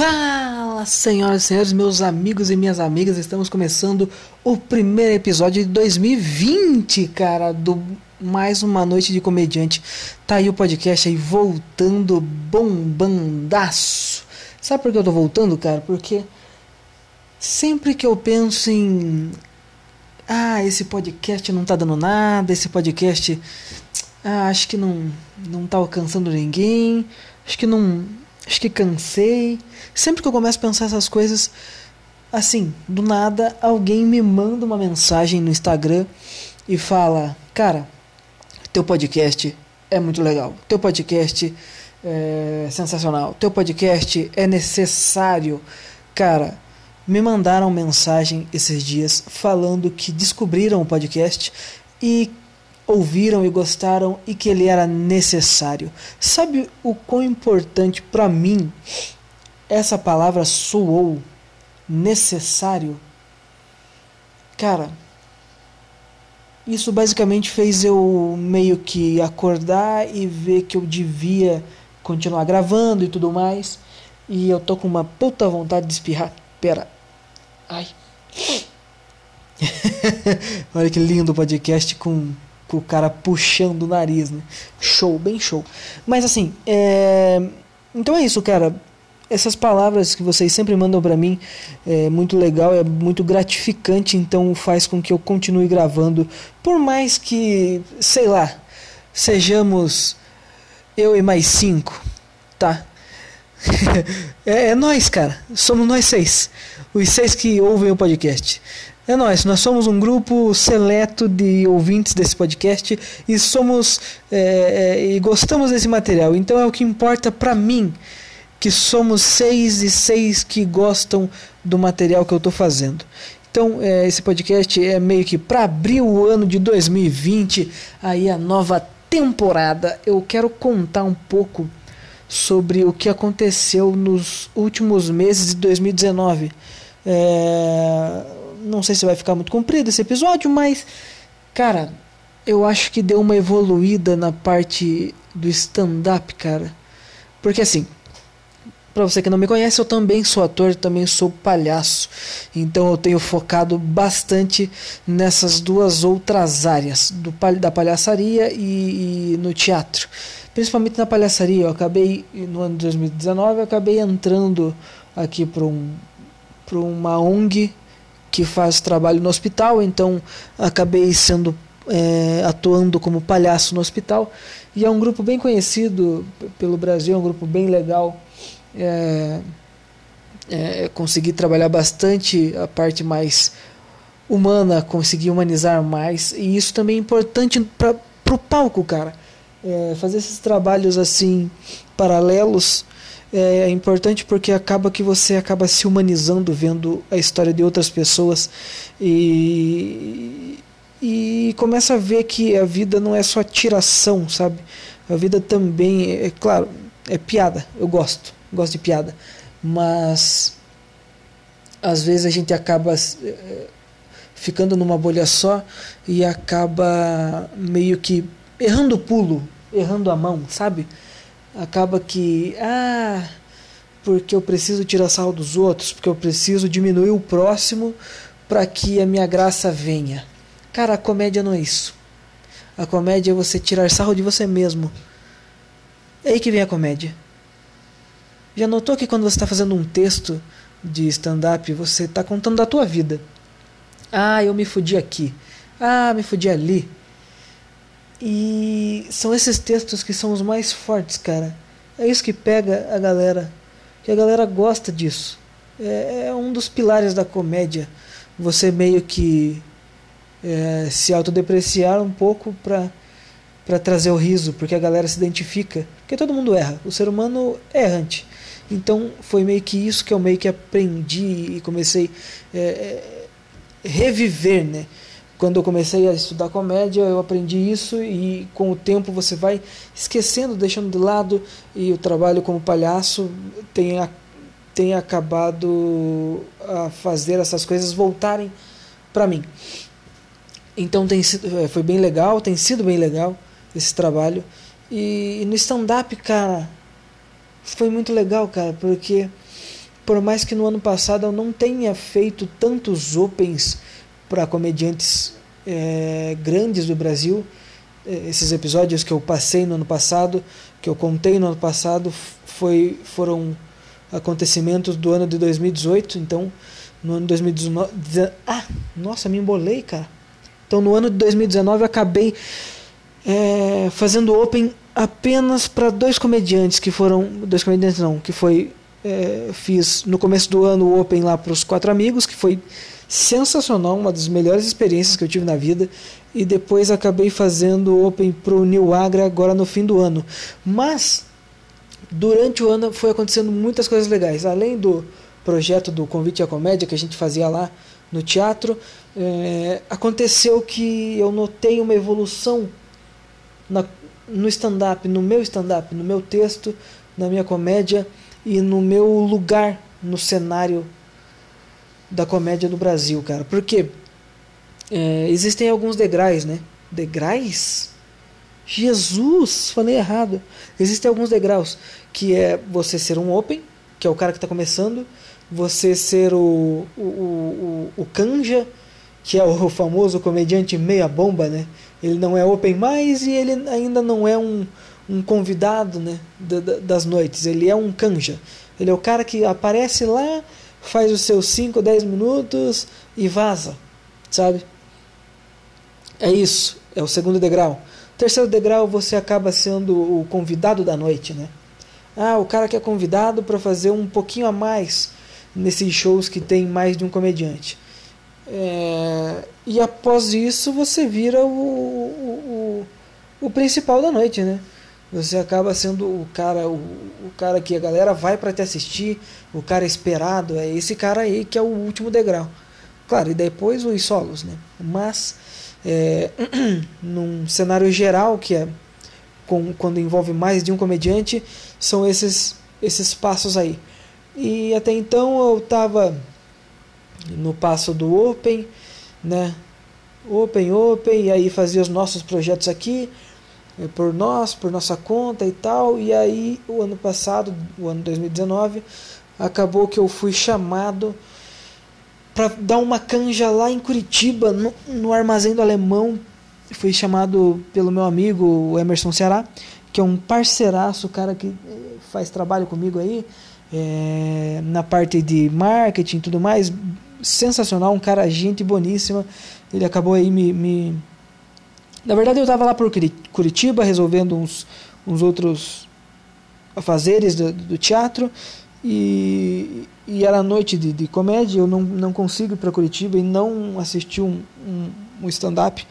Fala, senhoras e senhores, meus amigos e minhas amigas, estamos começando o primeiro episódio de 2020, cara, do Mais Uma Noite de Comediante. Tá aí o podcast aí voltando bombandaço. Sabe por que eu tô voltando, cara? Porque sempre que eu penso em ah, esse podcast não tá dando nada, esse podcast ah, acho que não não tá alcançando ninguém, acho que não acho que cansei. Sempre que eu começo a pensar essas coisas, assim, do nada, alguém me manda uma mensagem no Instagram e fala: Cara, teu podcast é muito legal, teu podcast é sensacional, teu podcast é necessário. Cara, me mandaram mensagem esses dias falando que descobriram o podcast e ouviram e gostaram e que ele era necessário. Sabe o quão importante para mim essa palavra soou? Necessário? Cara, isso basicamente fez eu meio que acordar e ver que eu devia continuar gravando e tudo mais. E eu tô com uma puta vontade de espirrar. Pera. Ai. Olha que lindo podcast com com o cara puxando o nariz, né? Show, bem show. Mas assim, é... então é isso, cara. Essas palavras que vocês sempre mandam para mim é muito legal, é muito gratificante, então faz com que eu continue gravando, por mais que, sei lá, sejamos eu e mais cinco, tá? é, é nós, cara. Somos nós seis. Os seis que ouvem o podcast. É nós, nós somos um grupo seleto de ouvintes desse podcast e somos é, é, e gostamos desse material. Então é o que importa para mim, que somos seis e seis que gostam do material que eu estou fazendo. Então é, esse podcast é meio que para abrir o ano de 2020, aí a nova temporada. Eu quero contar um pouco sobre o que aconteceu nos últimos meses de 2019. É, não sei se vai ficar muito comprido esse episódio, mas cara, eu acho que deu uma evoluída na parte do stand-up, cara. Porque assim, para você que não me conhece, eu também sou ator, também sou palhaço. Então eu tenho focado bastante nessas duas outras áreas, do, da palhaçaria e, e no teatro. Principalmente na palhaçaria, eu acabei no ano de 2019, eu acabei entrando aqui para um para uma ONG que faz trabalho no hospital, então acabei sendo é, atuando como palhaço no hospital e é um grupo bem conhecido pelo Brasil, é um grupo bem legal. É, é, consegui trabalhar bastante a parte mais humana, consegui humanizar mais e isso também é importante para o palco, cara. É, fazer esses trabalhos assim paralelos é importante porque acaba que você acaba se humanizando vendo a história de outras pessoas e, e começa a ver que a vida não é só tiração, sabe? A vida também, é, é claro, é piada, eu gosto, gosto de piada, mas às vezes a gente acaba é, ficando numa bolha só e acaba meio que errando o pulo, errando a mão, sabe? acaba que ah porque eu preciso tirar sarro dos outros porque eu preciso diminuir o próximo para que a minha graça venha. Cara a comédia não é isso. A comédia é você tirar sarro de você mesmo. É aí que vem a comédia. Já notou que quando você está fazendo um texto de stand-up você está contando da tua vida. Ah eu me fudi aqui. Ah me fudi ali e são esses textos que são os mais fortes, cara. É isso que pega a galera. Que a galera gosta disso. É, é um dos pilares da comédia. Você meio que é, se autodepreciar um pouco pra, pra trazer o riso, porque a galera se identifica. Porque todo mundo erra. O ser humano é errante. Então foi meio que isso que eu meio que aprendi e comecei a é, é, reviver, né? Quando eu comecei a estudar comédia, eu aprendi isso e com o tempo você vai esquecendo, deixando de lado e o trabalho como palhaço tem, a, tem acabado a fazer essas coisas voltarem para mim. Então tem sido, é, foi bem legal, tem sido bem legal esse trabalho. E, e no stand-up, cara, foi muito legal, cara, porque por mais que no ano passado eu não tenha feito tantos opens para comediantes é, grandes do Brasil, é, esses episódios que eu passei no ano passado, que eu contei no ano passado, foi, foram acontecimentos do ano de 2018, então no ano de 2019. Ah, nossa, me embolei, cara. Então no ano de 2019 eu acabei é, fazendo open apenas para dois comediantes que foram. Dois comediantes não, que foi. É, fiz no começo do ano o open lá para os quatro amigos, que foi sensacional, uma das melhores experiências que eu tive na vida. E depois acabei fazendo open para o New Agra agora no fim do ano. Mas durante o ano foi acontecendo muitas coisas legais. Além do projeto do Convite à Comédia que a gente fazia lá no teatro, é, aconteceu que eu notei uma evolução na, no stand-up, no meu stand-up, no meu texto, na minha comédia e no meu lugar no cenário da comédia do Brasil, cara. Porque é, existem alguns degraus, né? Degraus? Jesus, falei errado. Existem alguns degraus que é você ser um open, que é o cara que está começando, você ser o, o, o, o canja, que é o famoso comediante meia bomba, né? Ele não é open mais e ele ainda não é um, um convidado né, das noites. Ele é um canja. Ele é o cara que aparece lá, faz os seus 5, 10 minutos e vaza, sabe? É isso, é o segundo degrau. Terceiro degrau, você acaba sendo o convidado da noite, né? Ah, o cara que é convidado para fazer um pouquinho a mais nesses shows que tem mais de um comediante. É, e após isso você vira o, o, o, o, principal da noite, né? Você acaba sendo o cara, o, o cara que a galera vai para te assistir, o cara esperado, é esse cara aí que é o último degrau. Claro, e depois os solos, né? Mas é, num cenário geral que é com, quando envolve mais de um comediante, são esses esses passos aí. E até então eu estava no passo do Open, né? Open, Open, e aí fazia os nossos projetos aqui, eh, por nós, por nossa conta e tal. E aí, o ano passado, o ano 2019, acabou que eu fui chamado para dar uma canja lá em Curitiba, no, no armazém do Alemão. Fui chamado pelo meu amigo Emerson Ceará, que é um parceiraço, cara que eh, faz trabalho comigo aí, é, na parte de marketing e tudo mais, sensacional, um cara, gente boníssima. Ele acabou aí me. me... Na verdade, eu estava lá por Curitiba resolvendo uns, uns outros afazeres do, do teatro e, e era noite de, de comédia. Eu não, não consigo ir para Curitiba e não assisti um, um, um stand-up.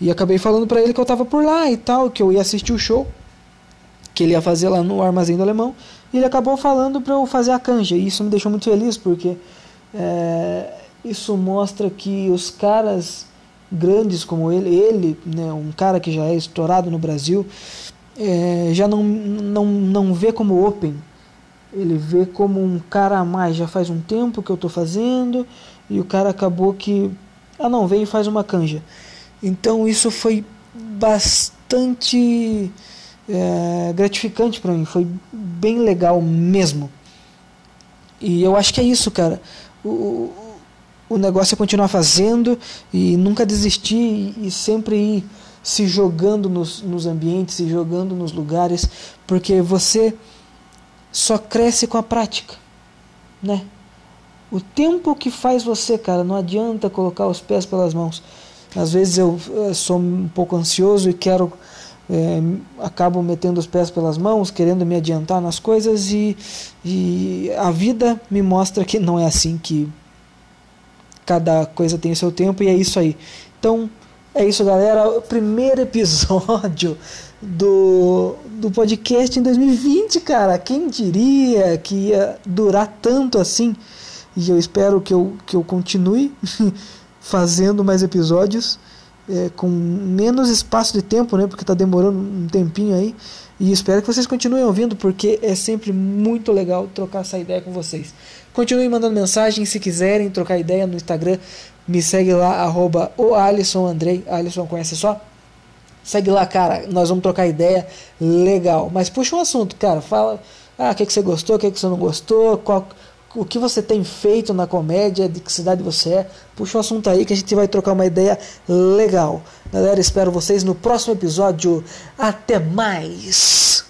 E acabei falando para ele que eu estava por lá e tal, que eu ia assistir o show que ele ia fazer lá no Armazém do Alemão. E ele acabou falando para eu fazer a canja. E isso me deixou muito feliz porque é, isso mostra que os caras grandes como ele, ele, né, um cara que já é estourado no Brasil, é, já não, não, não vê como open, ele vê como um cara a mais. Já faz um tempo que eu estou fazendo e o cara acabou que, ah não, vem e faz uma canja. Então isso foi bastante é, gratificante para mim, foi bem legal mesmo. E eu acho que é isso, cara o, o negócio é continuar fazendo e nunca desistir e, sempre ir se jogando nos, nos ambientes, se jogando nos lugares, porque você só cresce com a prática, né? O tempo que faz você, cara, não adianta colocar os pés pelas mãos. Às vezes eu, eu sou um pouco ansioso e quero é, acabo metendo os pés pelas mãos, querendo me adiantar nas coisas e, e a vida me mostra que não é assim que cada coisa tem o seu tempo e é isso aí. Então é isso, galera. O primeiro episódio do, do podcast em 2020, cara. Quem diria que ia durar tanto assim? E eu espero que eu, que eu continue fazendo mais episódios é, com menos espaço de tempo, né? Porque está demorando um tempinho aí. E espero que vocês continuem ouvindo, porque é sempre muito legal trocar essa ideia com vocês. Continuem mandando mensagem se quiserem trocar ideia no Instagram. Me segue lá, arroba o Alisson Andrei. Alisson conhece só? Segue lá, cara. Nós vamos trocar ideia legal. Mas puxa um assunto, cara. Fala. Ah, o que, que você gostou, o que, que você não gostou, qual, o que você tem feito na comédia, de que cidade você é. Puxa o assunto aí que a gente vai trocar uma ideia legal. Galera, espero vocês no próximo episódio. Até mais!